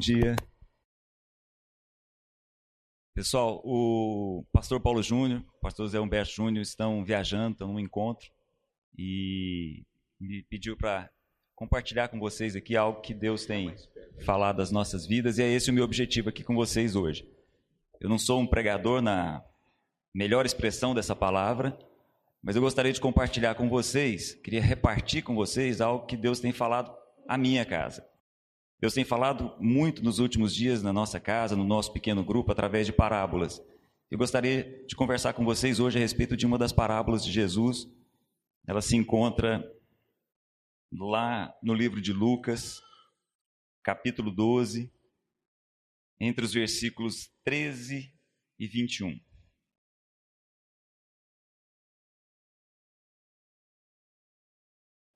Dia. Pessoal, o pastor Paulo Júnior, o pastor Zé Humberto Júnior estão viajando, estão num encontro e me pediu para compartilhar com vocês aqui algo que Deus tem falado das nossas vidas e é esse o meu objetivo aqui com vocês hoje. Eu não sou um pregador na melhor expressão dessa palavra, mas eu gostaria de compartilhar com vocês, queria repartir com vocês algo que Deus tem falado à minha casa. Deus tem falado muito nos últimos dias na nossa casa, no nosso pequeno grupo, através de parábolas. Eu gostaria de conversar com vocês hoje a respeito de uma das parábolas de Jesus. Ela se encontra lá no livro de Lucas, capítulo 12, entre os versículos 13 e 21.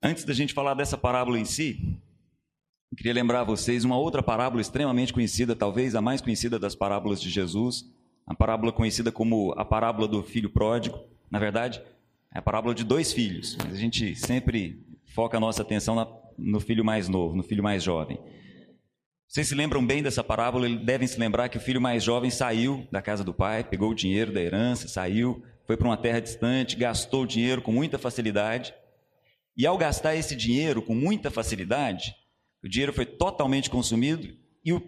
Antes da gente falar dessa parábola em si, queria lembrar a vocês uma outra parábola extremamente conhecida, talvez a mais conhecida das parábolas de Jesus, a parábola conhecida como a parábola do filho pródigo. Na verdade, é a parábola de dois filhos, mas a gente sempre foca a nossa atenção no filho mais novo, no filho mais jovem. Vocês se lembram bem dessa parábola? Devem se lembrar que o filho mais jovem saiu da casa do pai, pegou o dinheiro da herança, saiu, foi para uma terra distante, gastou o dinheiro com muita facilidade e ao gastar esse dinheiro com muita facilidade, o dinheiro foi totalmente consumido e o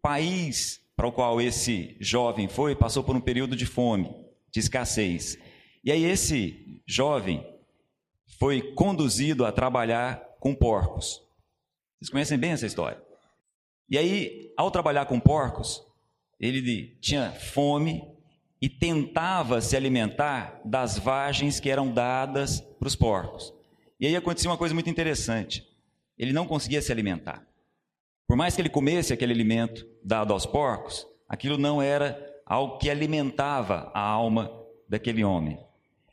país para o qual esse jovem foi passou por um período de fome, de escassez. E aí esse jovem foi conduzido a trabalhar com porcos. Vocês conhecem bem essa história? E aí, ao trabalhar com porcos, ele tinha fome e tentava se alimentar das vagens que eram dadas para os porcos. E aí acontecia uma coisa muito interessante. Ele não conseguia se alimentar. Por mais que ele comesse aquele alimento dado aos porcos, aquilo não era algo que alimentava a alma daquele homem.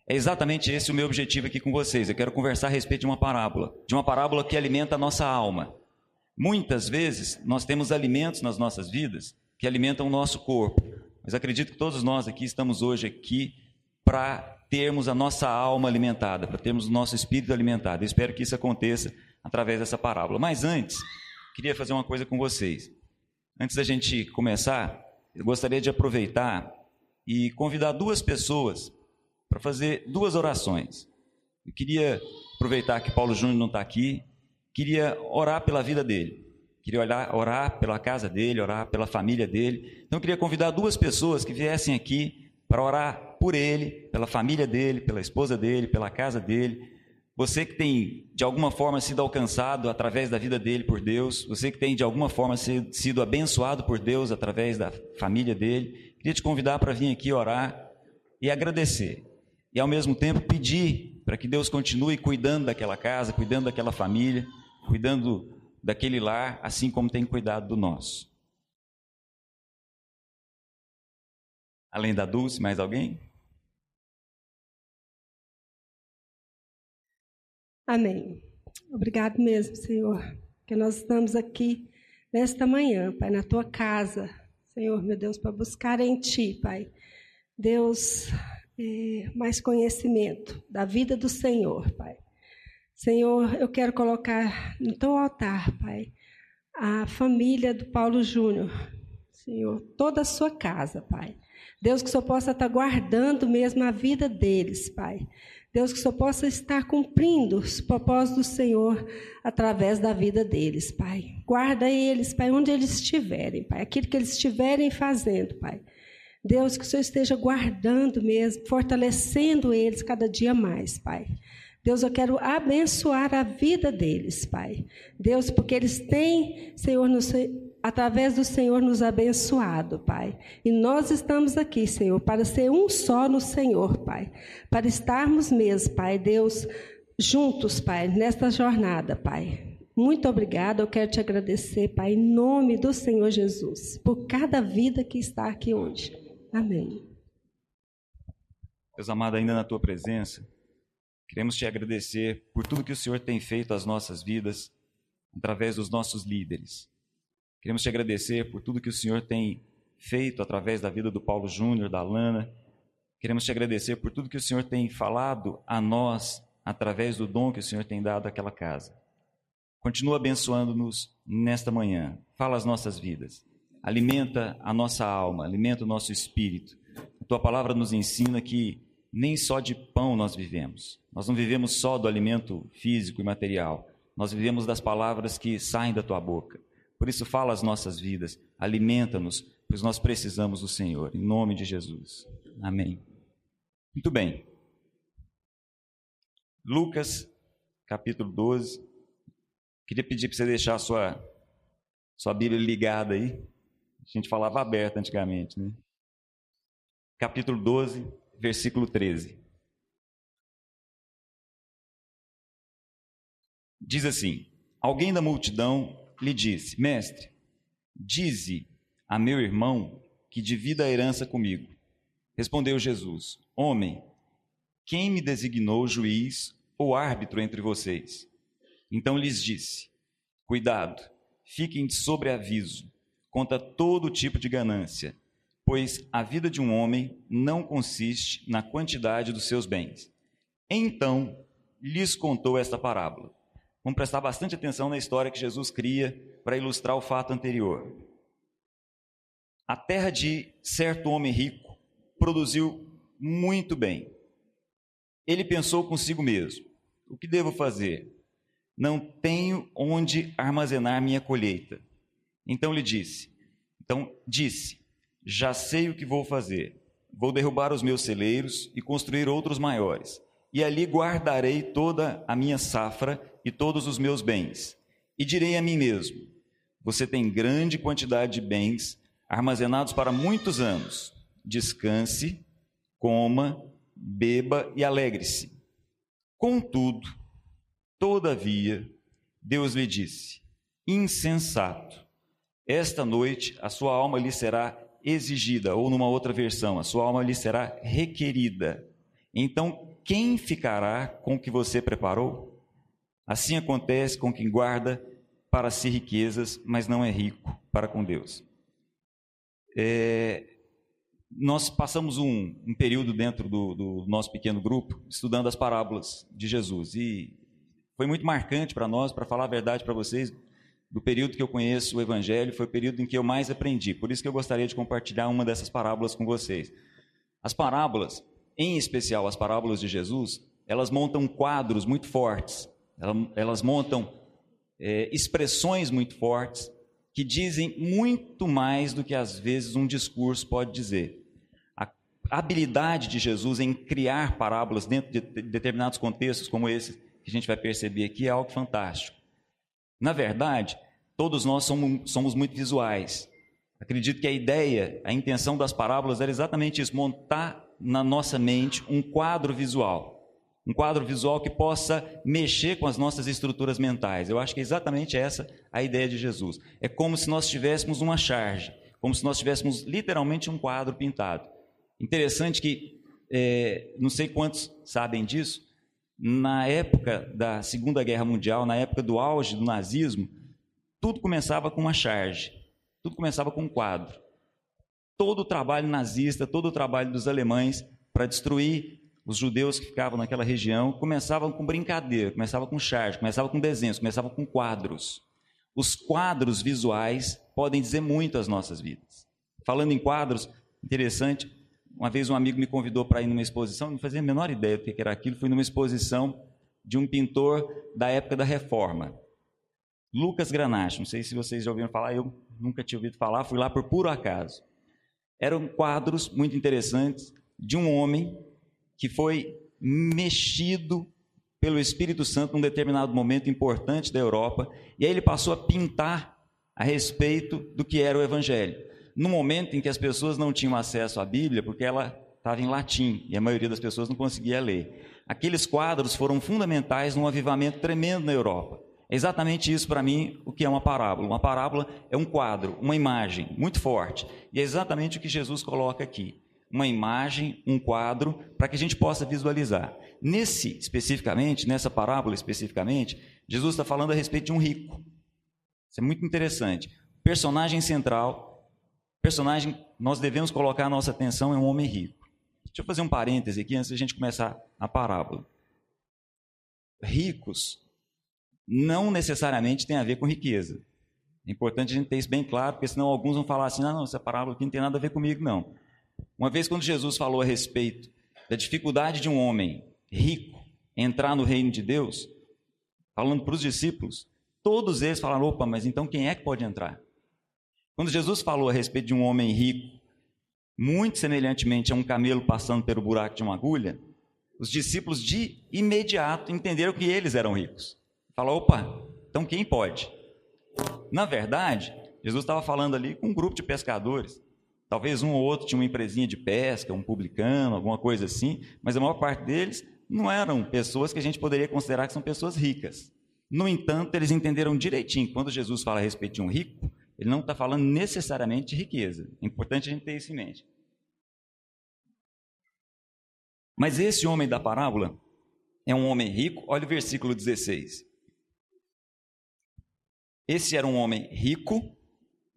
É exatamente esse o meu objetivo aqui com vocês. Eu quero conversar a respeito de uma parábola, de uma parábola que alimenta a nossa alma. Muitas vezes nós temos alimentos nas nossas vidas que alimentam o nosso corpo, mas acredito que todos nós aqui estamos hoje aqui para termos a nossa alma alimentada, para termos o nosso espírito alimentado. Eu espero que isso aconteça através dessa parábola. Mas antes, queria fazer uma coisa com vocês. Antes da gente começar, eu gostaria de aproveitar e convidar duas pessoas para fazer duas orações. Eu queria aproveitar que Paulo Júnior não está aqui, queria orar pela vida dele. Queria orar, orar pela casa dele, orar pela família dele. Então, eu queria convidar duas pessoas que viessem aqui para orar por ele, pela família dele, pela esposa dele, pela casa dele. Você que tem de alguma forma sido alcançado através da vida dele por Deus, você que tem de alguma forma sido abençoado por Deus através da família dele, queria te convidar para vir aqui orar e agradecer. E ao mesmo tempo pedir para que Deus continue cuidando daquela casa, cuidando daquela família, cuidando daquele lar, assim como tem cuidado do nosso. Além da Dulce, mais alguém? Amém. Obrigado mesmo, Senhor, que nós estamos aqui nesta manhã, Pai, na tua casa, Senhor, meu Deus, para buscar em Ti, Pai. Deus, é, mais conhecimento da vida do Senhor, Pai. Senhor, eu quero colocar no teu altar, Pai, a família do Paulo Júnior, Senhor, toda a sua casa, Pai. Deus, que o Senhor possa estar guardando mesmo a vida deles, Pai. Deus, que Senhor possa estar cumprindo os propósitos do Senhor através da vida deles, Pai. Guarda eles, Pai, onde eles estiverem, Pai. Aquilo que eles estiverem fazendo, Pai. Deus, que o Senhor esteja guardando mesmo, fortalecendo eles cada dia mais, Pai. Deus, eu quero abençoar a vida deles, Pai. Deus, porque eles têm, Senhor, no, através do Senhor nos abençoado, Pai. E nós estamos aqui, Senhor, para ser um só no Senhor, Pai. Para estarmos mesmo, Pai, Deus, juntos, Pai, nesta jornada, Pai. Muito obrigada, eu quero te agradecer, Pai, em nome do Senhor Jesus, por cada vida que está aqui hoje. Amém. Deus amado, ainda na tua presença, queremos te agradecer por tudo que o Senhor tem feito às nossas vidas, através dos nossos líderes. Queremos te agradecer por tudo que o Senhor tem feito através da vida do Paulo Júnior, da Lana. Queremos te agradecer por tudo que o Senhor tem falado a nós através do dom que o Senhor tem dado àquela casa. Continua abençoando-nos nesta manhã. Fala as nossas vidas. Alimenta a nossa alma, alimenta o nosso espírito. A tua palavra nos ensina que nem só de pão nós vivemos. Nós não vivemos só do alimento físico e material. Nós vivemos das palavras que saem da tua boca. Por isso, fala as nossas vidas, alimenta-nos, pois nós precisamos do Senhor. Em nome de Jesus. Amém. Muito bem. Lucas, capítulo 12. Queria pedir para você deixar a sua, sua Bíblia ligada aí. A gente falava aberta antigamente, né? Capítulo 12, versículo 13. Diz assim: Alguém da multidão lhe disse: Mestre, dize a meu irmão que divida a herança comigo. Respondeu Jesus: Homem, quem me designou juiz ou árbitro entre vocês? Então lhes disse: Cuidado, fiquem de sobreaviso contra todo tipo de ganância, pois a vida de um homem não consiste na quantidade dos seus bens. Então lhes contou esta parábola. Vamos prestar bastante atenção na história que Jesus cria para ilustrar o fato anterior. A terra de certo homem rico produziu muito bem. Ele pensou consigo mesmo: o que devo fazer? não tenho onde armazenar minha colheita. Então lhe disse: Então disse: Já sei o que vou fazer. Vou derrubar os meus celeiros e construir outros maiores, e ali guardarei toda a minha safra e todos os meus bens. E direi a mim mesmo: Você tem grande quantidade de bens armazenados para muitos anos. Descanse, coma, beba e alegre-se. Contudo, Todavia, Deus lhe disse: insensato, esta noite a sua alma lhe será exigida, ou numa outra versão, a sua alma lhe será requerida. Então, quem ficará com o que você preparou? Assim acontece com quem guarda para si riquezas, mas não é rico para com Deus. É, nós passamos um, um período dentro do, do, nosso pequeno grupo estudando as parábolas de Jesus e foi muito marcante para nós, para falar a verdade para vocês, do período que eu conheço o Evangelho, foi o período em que eu mais aprendi. Por isso que eu gostaria de compartilhar uma dessas parábolas com vocês. As parábolas, em especial as parábolas de Jesus, elas montam quadros muito fortes, elas montam é, expressões muito fortes que dizem muito mais do que às vezes um discurso pode dizer. A habilidade de Jesus em criar parábolas dentro de determinados contextos como esse que a gente vai perceber aqui é algo fantástico. Na verdade, todos nós somos, somos muito visuais. Acredito que a ideia, a intenção das parábolas era exatamente isso: montar na nossa mente um quadro visual. Um quadro visual que possa mexer com as nossas estruturas mentais. Eu acho que é exatamente essa a ideia de Jesus. É como se nós tivéssemos uma charge, como se nós tivéssemos literalmente um quadro pintado. Interessante que, é, não sei quantos sabem disso, na época da Segunda Guerra Mundial, na época do auge do nazismo, tudo começava com uma charge, tudo começava com um quadro. Todo o trabalho nazista, todo o trabalho dos alemães para destruir os judeus que ficavam naquela região, começava com brincadeira, começava com charge, começava com desenhos, começava com quadros. Os quadros visuais podem dizer muito às nossas vidas. Falando em quadros, interessante, uma vez um amigo me convidou para ir numa exposição, não fazia a menor ideia do que era aquilo. Fui numa exposição de um pintor da época da Reforma, Lucas Granache. Não sei se vocês já ouviram falar, eu nunca tinha ouvido falar, fui lá por puro acaso. Eram quadros muito interessantes de um homem que foi mexido pelo Espírito Santo num determinado momento importante da Europa, e aí ele passou a pintar a respeito do que era o Evangelho no momento em que as pessoas não tinham acesso à Bíblia, porque ela estava em latim e a maioria das pessoas não conseguia ler. Aqueles quadros foram fundamentais num avivamento tremendo na Europa. É exatamente isso para mim o que é uma parábola. Uma parábola é um quadro, uma imagem muito forte. E é exatamente o que Jesus coloca aqui. Uma imagem, um quadro, para que a gente possa visualizar. Nesse, especificamente, nessa parábola especificamente, Jesus está falando a respeito de um rico. Isso é muito interessante. Personagem central personagem nós devemos colocar a nossa atenção é um homem rico. Deixa eu fazer um parêntese aqui antes a gente começar a parábola. Ricos não necessariamente tem a ver com riqueza. É importante a gente ter isso bem claro, porque senão alguns vão falar assim: ah, não, essa parábola aqui não tem nada a ver comigo, não. Uma vez, quando Jesus falou a respeito da dificuldade de um homem rico entrar no reino de Deus, falando para os discípulos, todos eles falaram: opa, mas então quem é que pode entrar? Quando Jesus falou a respeito de um homem rico, muito semelhantemente a um camelo passando pelo buraco de uma agulha, os discípulos de imediato entenderam que eles eram ricos. Falaram: opa, então quem pode? Na verdade, Jesus estava falando ali com um grupo de pescadores. Talvez um ou outro tinha uma empresinha de pesca, um publicano, alguma coisa assim, mas a maior parte deles não eram pessoas que a gente poderia considerar que são pessoas ricas. No entanto, eles entenderam direitinho, quando Jesus fala a respeito de um rico, ele não está falando necessariamente de riqueza. É importante a gente ter isso em mente. Mas esse homem da parábola é um homem rico, olha o versículo 16. Esse era um homem rico,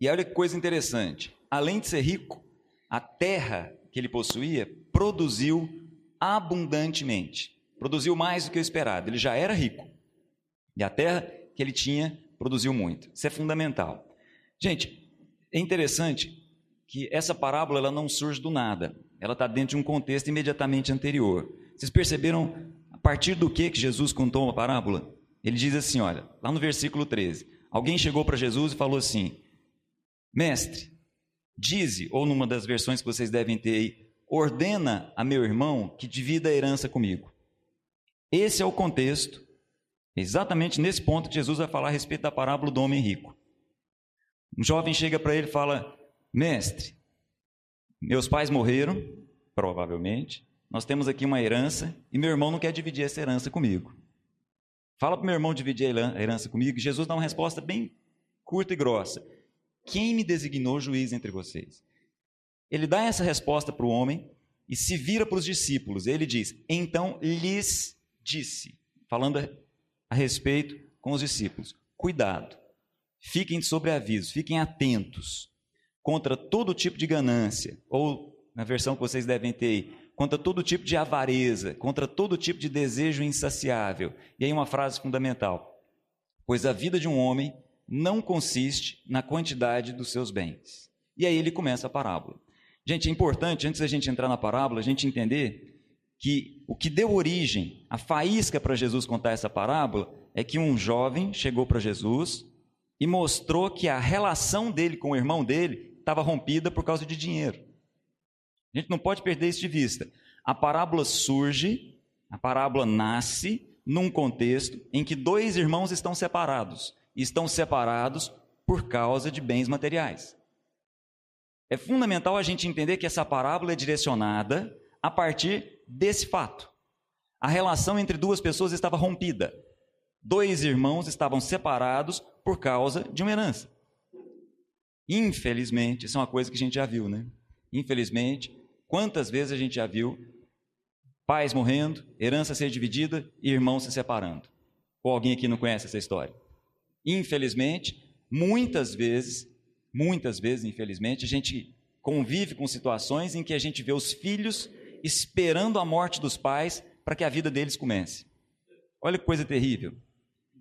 e olha que coisa interessante: além de ser rico, a terra que ele possuía produziu abundantemente. Produziu mais do que o esperado. Ele já era rico. E a terra que ele tinha produziu muito. Isso é fundamental. Gente, é interessante que essa parábola ela não surge do nada. Ela está dentro de um contexto imediatamente anterior. Vocês perceberam a partir do que, que Jesus contou uma parábola? Ele diz assim: olha, lá no versículo 13: Alguém chegou para Jesus e falou assim: Mestre, dize, ou numa das versões que vocês devem ter aí, ordena a meu irmão que divida a herança comigo. Esse é o contexto, exatamente nesse ponto que Jesus vai falar a respeito da parábola do homem rico. Um jovem chega para ele e fala: Mestre, meus pais morreram, provavelmente, nós temos aqui uma herança e meu irmão não quer dividir essa herança comigo. Fala para o meu irmão dividir a herança comigo. Jesus dá uma resposta bem curta e grossa. Quem me designou juiz entre vocês? Ele dá essa resposta para o homem e se vira para os discípulos. Ele diz: Então lhes disse, falando a respeito com os discípulos: Cuidado, fiquem sobre aviso, fiquem atentos contra todo tipo de ganância, ou na versão que vocês devem ter aí, contra todo tipo de avareza, contra todo tipo de desejo insaciável. E aí uma frase fundamental: Pois a vida de um homem não consiste na quantidade dos seus bens. E aí ele começa a parábola. Gente, é importante, antes da gente entrar na parábola, a gente entender que o que deu origem, a faísca para Jesus contar essa parábola, é que um jovem chegou para Jesus e mostrou que a relação dele com o irmão dele estava rompida por causa de dinheiro. A gente não pode perder isso de vista. A parábola surge, a parábola nasce num contexto em que dois irmãos estão separados. Estão separados por causa de bens materiais. É fundamental a gente entender que essa parábola é direcionada a partir desse fato. A relação entre duas pessoas estava rompida. Dois irmãos estavam separados por causa de uma herança. Infelizmente, isso é uma coisa que a gente já viu, né? Infelizmente, quantas vezes a gente já viu pais morrendo, herança ser dividida e irmãos se separando? Ou alguém aqui não conhece essa história? Infelizmente, muitas vezes Muitas vezes, infelizmente, a gente convive com situações em que a gente vê os filhos esperando a morte dos pais para que a vida deles comece. Olha que coisa terrível.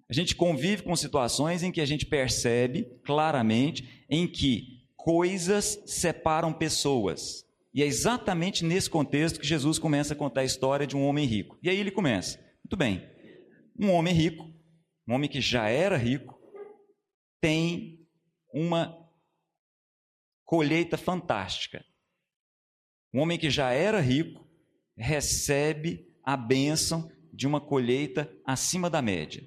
A gente convive com situações em que a gente percebe claramente em que coisas separam pessoas. E é exatamente nesse contexto que Jesus começa a contar a história de um homem rico. E aí ele começa: muito bem, um homem rico, um homem que já era rico, tem uma colheita fantástica. Um homem que já era rico recebe a bênção de uma colheita acima da média.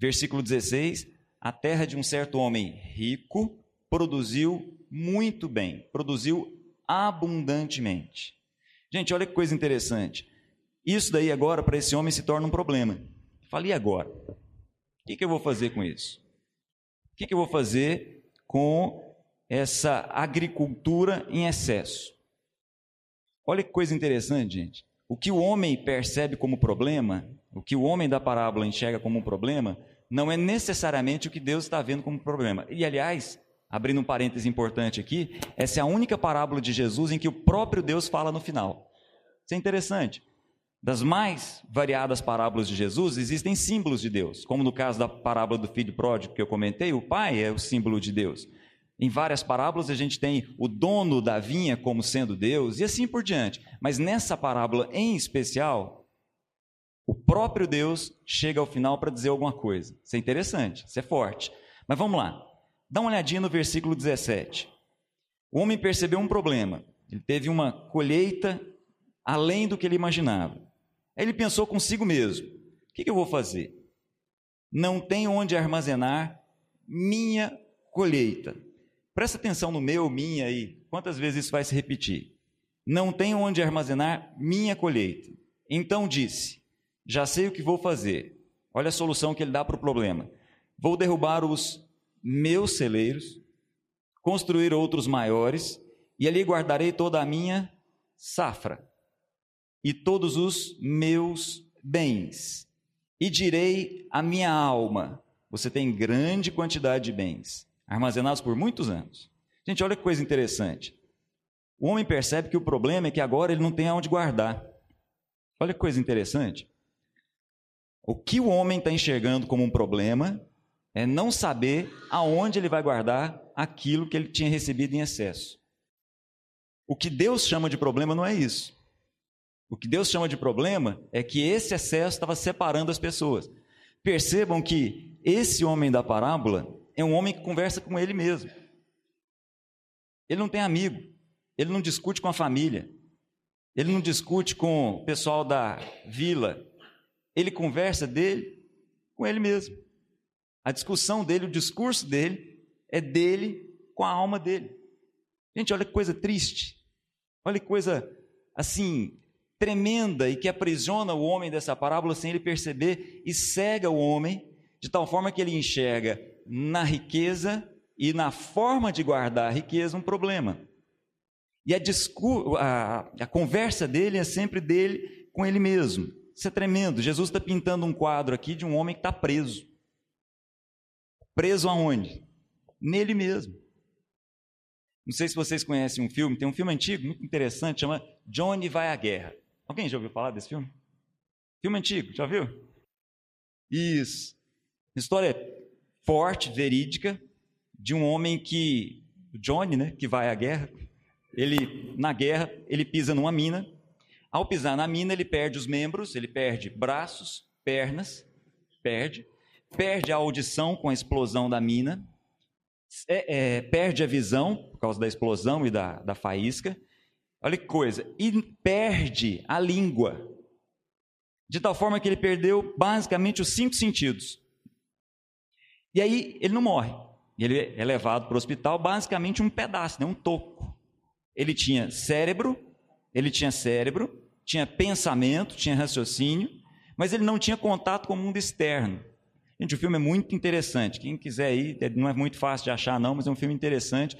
Versículo 16: A terra de um certo homem rico produziu muito bem, produziu abundantemente. Gente, olha que coisa interessante. Isso daí agora para esse homem se torna um problema. Falei agora. O que, que eu vou fazer com isso? O que, que eu vou fazer com essa agricultura em excesso. Olha que coisa interessante, gente. O que o homem percebe como problema, o que o homem da parábola enxerga como um problema, não é necessariamente o que Deus está vendo como problema. E, aliás, abrindo um parêntese importante aqui, essa é a única parábola de Jesus em que o próprio Deus fala no final. Isso é interessante. das mais variadas parábolas de Jesus, existem símbolos de Deus, como no caso da parábola do filho pródigo que eu comentei, o pai é o símbolo de Deus. Em várias parábolas a gente tem o dono da vinha como sendo Deus e assim por diante. Mas nessa parábola em especial, o próprio Deus chega ao final para dizer alguma coisa. Isso é interessante, isso é forte. Mas vamos lá. Dá uma olhadinha no versículo 17. O homem percebeu um problema. Ele teve uma colheita além do que ele imaginava. Aí ele pensou consigo mesmo: o que, eu vou fazer? Não tenho onde armazenar minha colheita. Presta atenção no meu, minha aí. Quantas vezes isso vai se repetir? Não tenho onde armazenar minha colheita. Então disse: Já sei o que vou fazer. Olha a solução que ele dá para o problema. Vou derrubar os meus celeiros, construir outros maiores, e ali guardarei toda a minha safra e todos os meus bens. E direi à minha alma: Você tem grande quantidade de bens, armazenados por muitos anos. Gente, olha que coisa interessante. O homem percebe que o problema é que agora ele não tem aonde guardar. Olha que coisa interessante. O que o homem está enxergando como um problema é não saber aonde ele vai guardar aquilo que ele tinha recebido em excesso. O que Deus chama de problema não é isso. O que Deus chama de problema é que esse excesso estava separando as pessoas. Percebam que esse homem da parábola é um homem que conversa com ele mesmo. Ele não tem amigo, ele não discute com a família, ele não discute com o pessoal da vila, ele conversa dele com ele mesmo. A discussão dele, o discurso dele, é dele com a alma dele. Gente, olha que coisa triste. Olha que coisa assim tremenda e que aprisiona o homem dessa parábola sem ele perceber e cega o homem de tal forma que ele enxerga na riqueza e na forma de guardar a riqueza um problema. E a, a, a conversa dele é sempre dele com ele mesmo. Isso é tremendo. Jesus está pintando um quadro aqui de um homem que está preso. Preso aonde? Nele mesmo. Não sei se vocês conhecem um filme, tem um filme antigo muito interessante, chama Johnny Vai à Guerra. Alguém já ouviu falar desse filme? Filme antigo, já viu? Isso. História forte, verídica, de um homem que, Johnny, né, que vai à guerra. Ele, na guerra, ele pisa numa mina. Ao pisar na mina, ele perde os membros, ele perde braços, pernas, perde, perde a audição com a explosão da mina, é, é, perde a visão por causa da explosão e da, da faísca, Olha que coisa. E perde a língua. De tal forma que ele perdeu basicamente os cinco sentidos. E aí ele não morre. Ele é levado para o hospital, basicamente um pedaço, né? um toco. Ele tinha cérebro, ele tinha cérebro, tinha pensamento, tinha raciocínio, mas ele não tinha contato com o mundo externo. Gente, o filme é muito interessante. Quem quiser ir, não é muito fácil de achar, não, mas é um filme interessante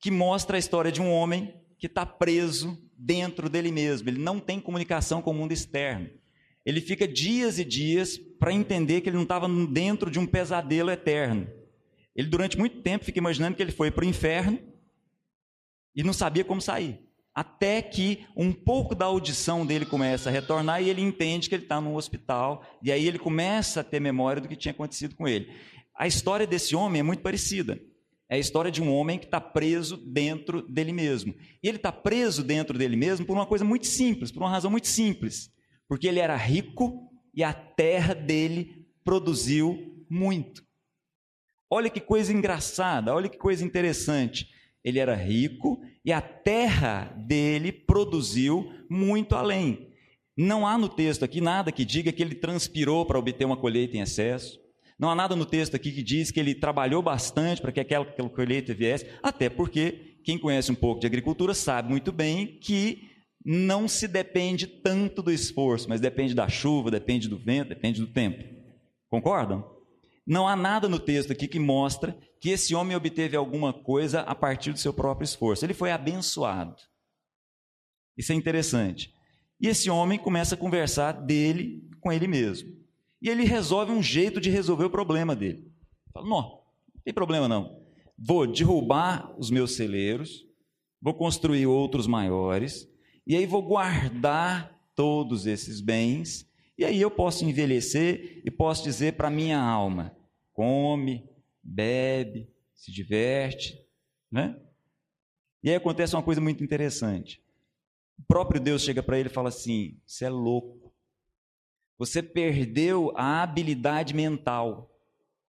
que mostra a história de um homem que está preso dentro dele mesmo, ele não tem comunicação com o mundo externo. Ele fica dias e dias para entender que ele não estava dentro de um pesadelo eterno. Ele, durante muito tempo, fica imaginando que ele foi para o inferno e não sabia como sair. Até que um pouco da audição dele começa a retornar e ele entende que ele está num hospital, e aí ele começa a ter memória do que tinha acontecido com ele. A história desse homem é muito parecida. É a história de um homem que está preso dentro dele mesmo. E ele está preso dentro dele mesmo por uma coisa muito simples, por uma razão muito simples. Porque ele era rico e a terra dele produziu muito. Olha que coisa engraçada, olha que coisa interessante. Ele era rico e a terra dele produziu muito além. Não há no texto aqui nada que diga que ele transpirou para obter uma colheita em excesso. Não há nada no texto aqui que diz que ele trabalhou bastante para que aquela, aquela colheita viesse, até porque quem conhece um pouco de agricultura sabe muito bem que não se depende tanto do esforço, mas depende da chuva, depende do vento, depende do tempo. Concordam? Não há nada no texto aqui que mostra que esse homem obteve alguma coisa a partir do seu próprio esforço. Ele foi abençoado. Isso é interessante. E esse homem começa a conversar dele com ele mesmo. E ele resolve um jeito de resolver o problema dele. Fala, não, não tem problema não. Vou derrubar os meus celeiros, vou construir outros maiores, e aí vou guardar todos esses bens, e aí eu posso envelhecer e posso dizer para minha alma: come, bebe, se diverte, né? E aí acontece uma coisa muito interessante. O próprio Deus chega para ele e fala assim: Você é louco. Você perdeu a habilidade mental.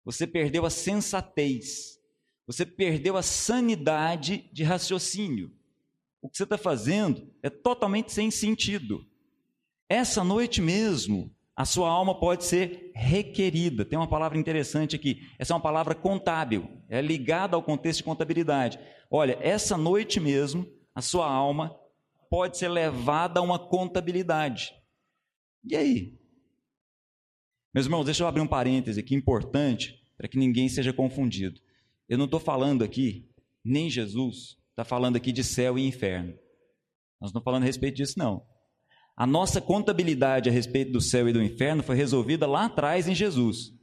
Você perdeu a sensatez. Você perdeu a sanidade de raciocínio. O que você está fazendo é totalmente sem sentido. Essa noite mesmo, a sua alma pode ser requerida. Tem uma palavra interessante aqui. Essa é uma palavra contábil, é ligada ao contexto de contabilidade. Olha, essa noite mesmo, a sua alma pode ser levada a uma contabilidade. E aí? Meus irmãos, deixa eu abrir um parêntese aqui importante para que ninguém seja confundido. Eu não estou falando aqui, nem Jesus está falando aqui de céu e inferno. Nós não estamos falando a respeito disso, não. A nossa contabilidade a respeito do céu e do inferno foi resolvida lá atrás em Jesus.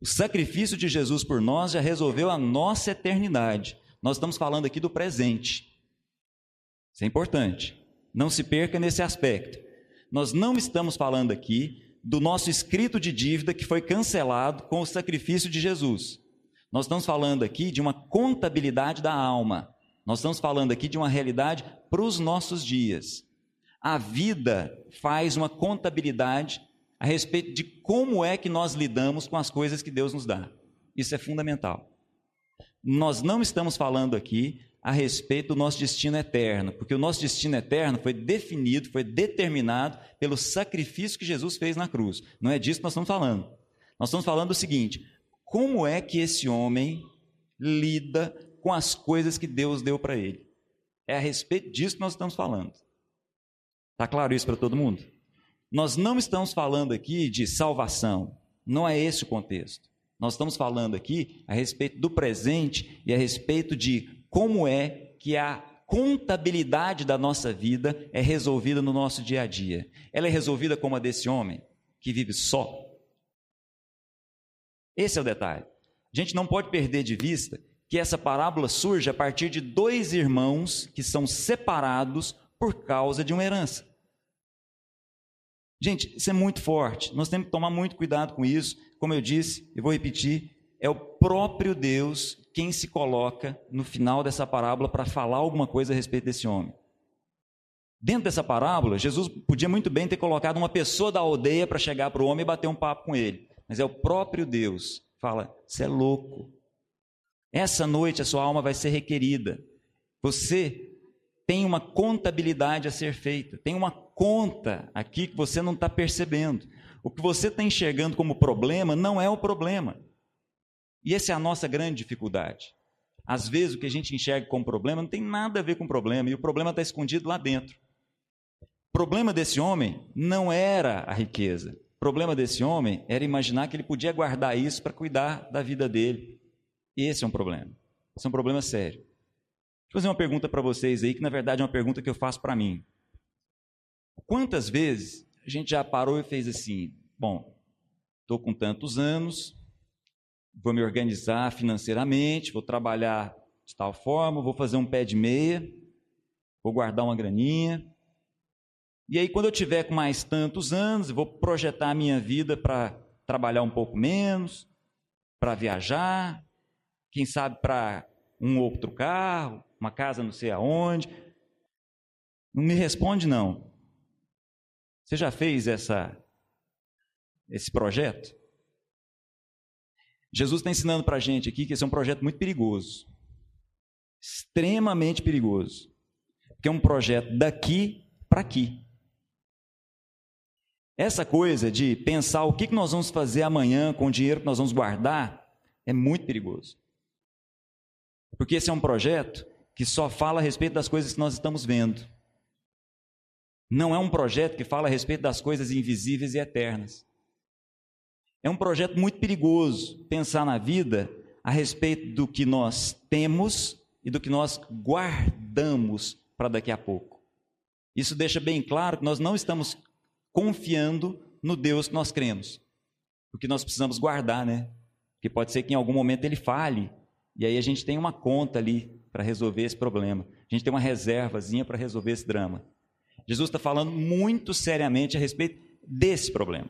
O sacrifício de Jesus por nós já resolveu a nossa eternidade. Nós estamos falando aqui do presente. Isso é importante. Não se perca nesse aspecto. Nós não estamos falando aqui do nosso escrito de dívida que foi cancelado com o sacrifício de Jesus. Nós estamos falando aqui de uma contabilidade da alma. Nós estamos falando aqui de uma realidade para os nossos dias. A vida faz uma contabilidade a respeito de como é que nós lidamos com as coisas que Deus nos dá. Isso é fundamental. Nós não estamos falando aqui a respeito do nosso destino eterno, porque o nosso destino eterno foi definido, foi determinado pelo sacrifício que Jesus fez na cruz. Não é disso que nós estamos falando. Nós estamos falando do seguinte: como é que esse homem lida com as coisas que Deus deu para ele? É a respeito disso que nós estamos falando. Está claro isso para todo mundo? Nós não estamos falando aqui de salvação, não é esse o contexto. Nós estamos falando aqui a respeito do presente e a respeito de como é que a contabilidade da nossa vida é resolvida no nosso dia a dia. Ela é resolvida como a desse homem que vive só. Esse é o detalhe. A gente não pode perder de vista que essa parábola surge a partir de dois irmãos que são separados por causa de uma herança. Gente, isso é muito forte. Nós temos que tomar muito cuidado com isso. Como eu disse, e vou repetir, é o próprio Deus quem se coloca no final dessa parábola para falar alguma coisa a respeito desse homem. Dentro dessa parábola, Jesus podia muito bem ter colocado uma pessoa da aldeia para chegar para o homem e bater um papo com ele. Mas é o próprio Deus. Fala, você é louco. Essa noite a sua alma vai ser requerida. Você tem uma contabilidade a ser feita, tem uma conta aqui que você não está percebendo. O que você está enxergando como problema não é o problema. E essa é a nossa grande dificuldade. Às vezes o que a gente enxerga como problema não tem nada a ver com problema, e o problema está escondido lá dentro. O problema desse homem não era a riqueza. O problema desse homem era imaginar que ele podia guardar isso para cuidar da vida dele. Esse é um problema. Esse é um problema sério. Deixa eu fazer uma pergunta para vocês aí, que na verdade é uma pergunta que eu faço para mim. Quantas vezes a gente já parou e fez assim: bom, estou com tantos anos, vou me organizar financeiramente, vou trabalhar de tal forma, vou fazer um pé de meia, vou guardar uma graninha. E aí, quando eu tiver com mais tantos anos, vou projetar a minha vida para trabalhar um pouco menos, para viajar, quem sabe para um outro carro, uma casa não sei aonde. Não me responde, não. Você já fez essa, esse projeto? Jesus está ensinando para a gente aqui que esse é um projeto muito perigoso. Extremamente perigoso. Porque é um projeto daqui para aqui. Essa coisa de pensar o que nós vamos fazer amanhã com o dinheiro que nós vamos guardar é muito perigoso. Porque esse é um projeto que só fala a respeito das coisas que nós estamos vendo. Não é um projeto que fala a respeito das coisas invisíveis e eternas. É um projeto muito perigoso pensar na vida a respeito do que nós temos e do que nós guardamos para daqui a pouco. Isso deixa bem claro que nós não estamos confiando no Deus que nós cremos. O que nós precisamos guardar, né? Porque pode ser que em algum momento ele fale, e aí a gente tem uma conta ali para resolver esse problema. A gente tem uma reservazinha para resolver esse drama. Jesus está falando muito seriamente a respeito desse problema.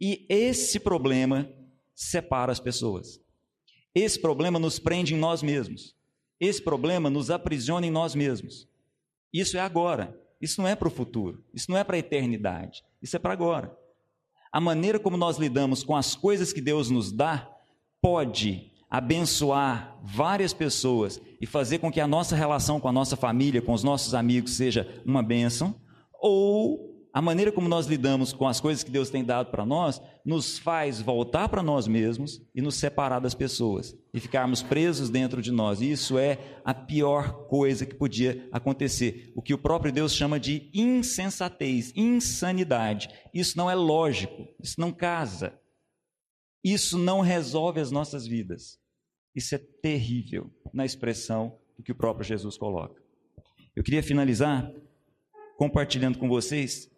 E esse problema separa as pessoas. Esse problema nos prende em nós mesmos. Esse problema nos aprisiona em nós mesmos. Isso é agora. Isso não é para o futuro. Isso não é para a eternidade. Isso é para agora. A maneira como nós lidamos com as coisas que Deus nos dá pode abençoar várias pessoas e fazer com que a nossa relação com a nossa família, com os nossos amigos, seja uma bênção, ou a maneira como nós lidamos com as coisas que Deus tem dado para nós, nos faz voltar para nós mesmos e nos separar das pessoas e ficarmos presos dentro de nós. E isso é a pior coisa que podia acontecer. O que o próprio Deus chama de insensatez, insanidade. Isso não é lógico, isso não casa. Isso não resolve as nossas vidas. Isso é terrível na expressão do que o próprio Jesus coloca. Eu queria finalizar compartilhando com vocês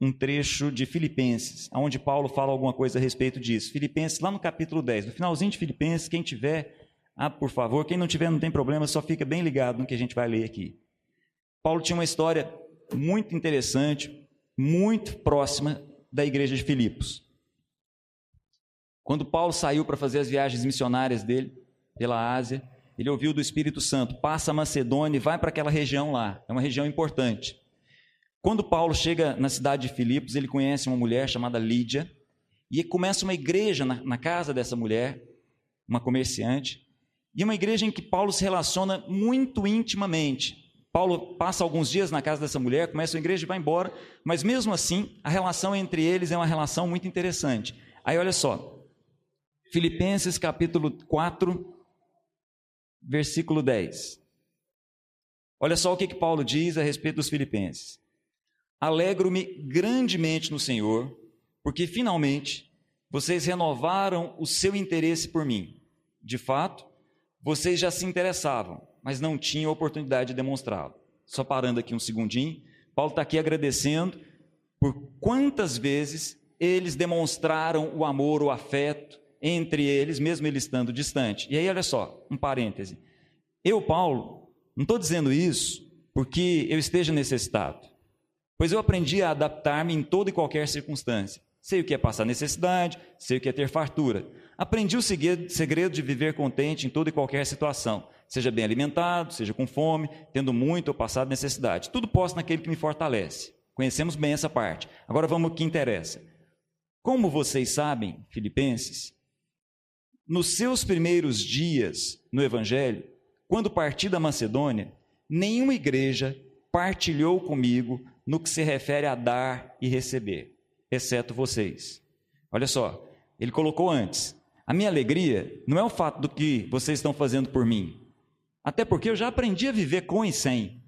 um trecho de Filipenses, onde Paulo fala alguma coisa a respeito disso. Filipenses, lá no capítulo 10, no finalzinho de Filipenses, quem tiver, ah, por favor, quem não tiver, não tem problema, só fica bem ligado no que a gente vai ler aqui. Paulo tinha uma história muito interessante, muito próxima da igreja de Filipos. Quando Paulo saiu para fazer as viagens missionárias dele pela Ásia, ele ouviu do Espírito Santo: passa a Macedônia e vai para aquela região lá, é uma região importante. Quando Paulo chega na cidade de Filipos, ele conhece uma mulher chamada Lídia e começa uma igreja na, na casa dessa mulher, uma comerciante, e uma igreja em que Paulo se relaciona muito intimamente. Paulo passa alguns dias na casa dessa mulher, começa a igreja e vai embora, mas mesmo assim, a relação entre eles é uma relação muito interessante. Aí olha só, Filipenses capítulo 4, versículo 10. Olha só o que, que Paulo diz a respeito dos filipenses. Alegro-me grandemente no Senhor, porque finalmente vocês renovaram o seu interesse por mim. De fato, vocês já se interessavam, mas não tinham oportunidade de demonstrá-lo. Só parando aqui um segundinho, Paulo está aqui agradecendo por quantas vezes eles demonstraram o amor, o afeto entre eles, mesmo ele estando distante. E aí, olha só, um parêntese. Eu, Paulo, não estou dizendo isso porque eu esteja necessitado. Pois eu aprendi a adaptar-me em toda e qualquer circunstância. Sei o que é passar necessidade, sei o que é ter fartura. Aprendi o segredo de viver contente em toda e qualquer situação, seja bem alimentado, seja com fome, tendo muito ou passado necessidade. Tudo posso naquele que me fortalece. Conhecemos bem essa parte. Agora vamos ao que interessa. Como vocês sabem, Filipenses, nos seus primeiros dias no Evangelho, quando parti da Macedônia, nenhuma igreja partilhou comigo no que se refere a dar e receber, exceto vocês. Olha só, ele colocou antes: a minha alegria não é o fato do que vocês estão fazendo por mim, até porque eu já aprendi a viver com e sem.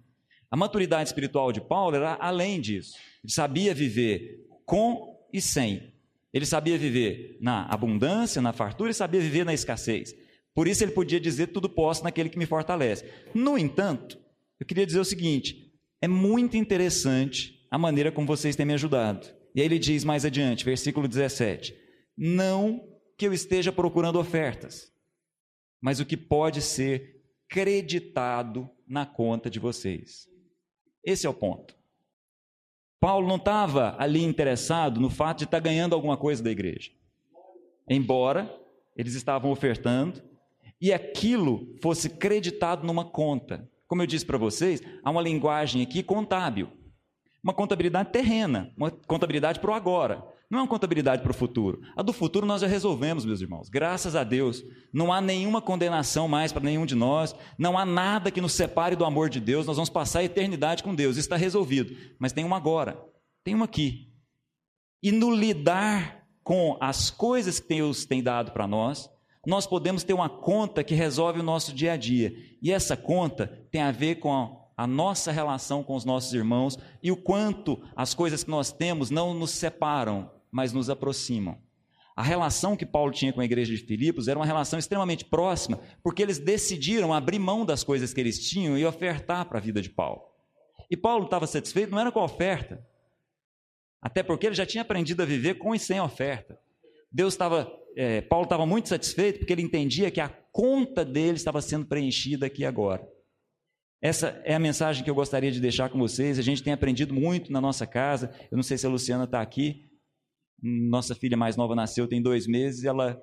A maturidade espiritual de Paulo era além disso. Ele sabia viver com e sem. Ele sabia viver na abundância, na fartura e sabia viver na escassez. Por isso ele podia dizer tudo posso naquele que me fortalece. No entanto, eu queria dizer o seguinte: é muito interessante a maneira como vocês têm me ajudado. E aí ele diz mais adiante, versículo 17: Não que eu esteja procurando ofertas, mas o que pode ser creditado na conta de vocês. Esse é o ponto. Paulo não estava ali interessado no fato de estar ganhando alguma coisa da igreja. Embora eles estavam ofertando e aquilo fosse creditado numa conta. Como eu disse para vocês, há uma linguagem aqui contábil. Uma contabilidade terrena, uma contabilidade para o agora. Não é uma contabilidade para o futuro. A do futuro nós já resolvemos, meus irmãos. Graças a Deus. Não há nenhuma condenação mais para nenhum de nós. Não há nada que nos separe do amor de Deus. Nós vamos passar a eternidade com Deus. Está resolvido. Mas tem uma agora. Tem uma aqui. E no lidar com as coisas que Deus tem dado para nós, nós podemos ter uma conta que resolve o nosso dia a dia. E essa conta tem a ver com a, a nossa relação com os nossos irmãos e o quanto as coisas que nós temos não nos separam, mas nos aproximam. A relação que Paulo tinha com a igreja de Filipos era uma relação extremamente próxima, porque eles decidiram abrir mão das coisas que eles tinham e ofertar para a vida de Paulo. E Paulo estava satisfeito não era com a oferta, até porque ele já tinha aprendido a viver com e sem oferta. Deus estava é, Paulo estava muito satisfeito porque ele entendia que a conta dele estava sendo preenchida aqui agora. Essa é a mensagem que eu gostaria de deixar com vocês. A gente tem aprendido muito na nossa casa. Eu não sei se a Luciana está aqui. Nossa filha mais nova nasceu tem dois meses e ela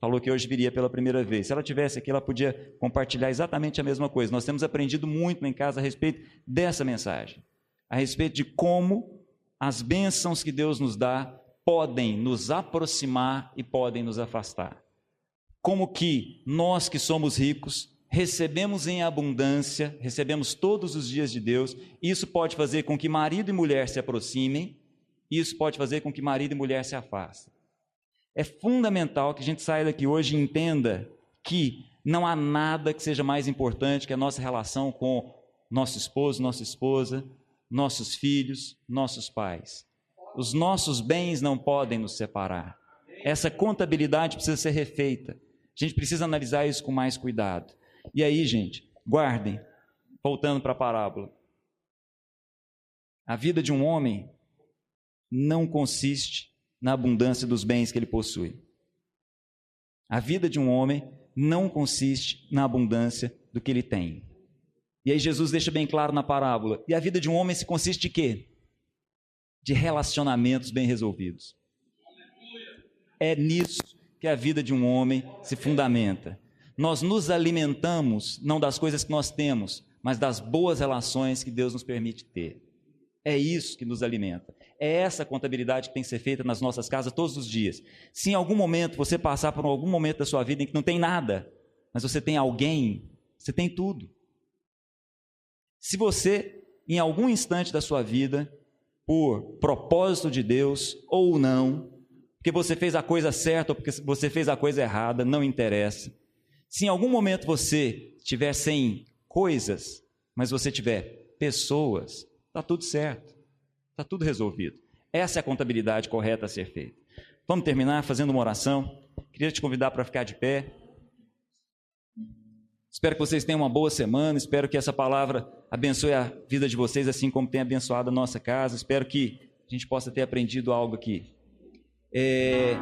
falou que hoje viria pela primeira vez. Se ela tivesse aqui, ela podia compartilhar exatamente a mesma coisa. Nós temos aprendido muito em casa a respeito dessa mensagem, a respeito de como as bênçãos que Deus nos dá podem nos aproximar e podem nos afastar. Como que nós que somos ricos recebemos em abundância, recebemos todos os dias de Deus, isso pode fazer com que marido e mulher se aproximem, isso pode fazer com que marido e mulher se afastem. É fundamental que a gente saia daqui hoje e entenda que não há nada que seja mais importante que a nossa relação com nosso esposo, nossa esposa, nossos filhos, nossos pais. Os nossos bens não podem nos separar. Essa contabilidade precisa ser refeita. A gente precisa analisar isso com mais cuidado. E aí, gente, guardem, voltando para a parábola. A vida de um homem não consiste na abundância dos bens que ele possui. A vida de um homem não consiste na abundância do que ele tem. E aí Jesus deixa bem claro na parábola. E a vida de um homem se consiste de quê? De relacionamentos bem resolvidos. É nisso que a vida de um homem se fundamenta. Nós nos alimentamos não das coisas que nós temos, mas das boas relações que Deus nos permite ter. É isso que nos alimenta. É essa contabilidade que tem que ser feita nas nossas casas todos os dias. Se em algum momento você passar por algum momento da sua vida em que não tem nada, mas você tem alguém, você tem tudo. Se você, em algum instante da sua vida, por propósito de Deus ou não, porque você fez a coisa certa ou porque você fez a coisa errada, não interessa. Se em algum momento você estiver sem coisas, mas você tiver pessoas, está tudo certo. Está tudo resolvido. Essa é a contabilidade correta a ser feita. Vamos terminar fazendo uma oração. Queria te convidar para ficar de pé. Espero que vocês tenham uma boa semana. Espero que essa palavra abençoe a vida de vocês, assim como tem abençoado a nossa casa. Espero que a gente possa ter aprendido algo aqui. É,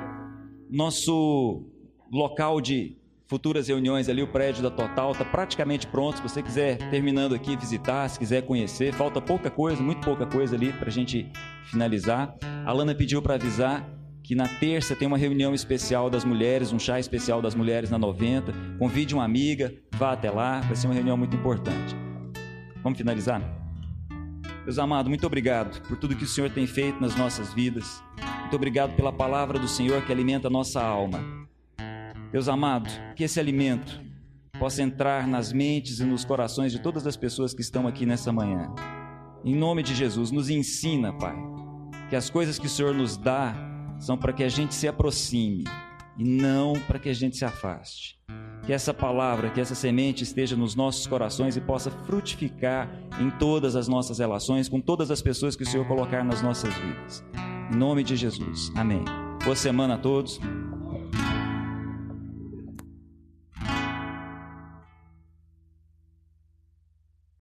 nosso local de futuras reuniões ali, o prédio da Total está praticamente pronto. Se você quiser, terminando aqui, visitar, se quiser conhecer, falta pouca coisa, muito pouca coisa ali para a gente finalizar. A Lana pediu para avisar que na terça tem uma reunião especial das mulheres, um chá especial das mulheres na 90. Convide uma amiga, vá até lá, vai ser uma reunião muito importante. Vamos finalizar? Meus amados, muito obrigado por tudo que o Senhor tem feito nas nossas vidas. Muito obrigado pela palavra do Senhor que alimenta a nossa alma. Deus amado, que esse alimento possa entrar nas mentes e nos corações de todas as pessoas que estão aqui nessa manhã. Em nome de Jesus, nos ensina, Pai, que as coisas que o Senhor nos dá são para que a gente se aproxime e não para que a gente se afaste. Que essa palavra, que essa semente esteja nos nossos corações e possa frutificar em todas as nossas relações, com todas as pessoas que o Senhor colocar nas nossas vidas. Em nome de Jesus. Amém. Boa semana a todos.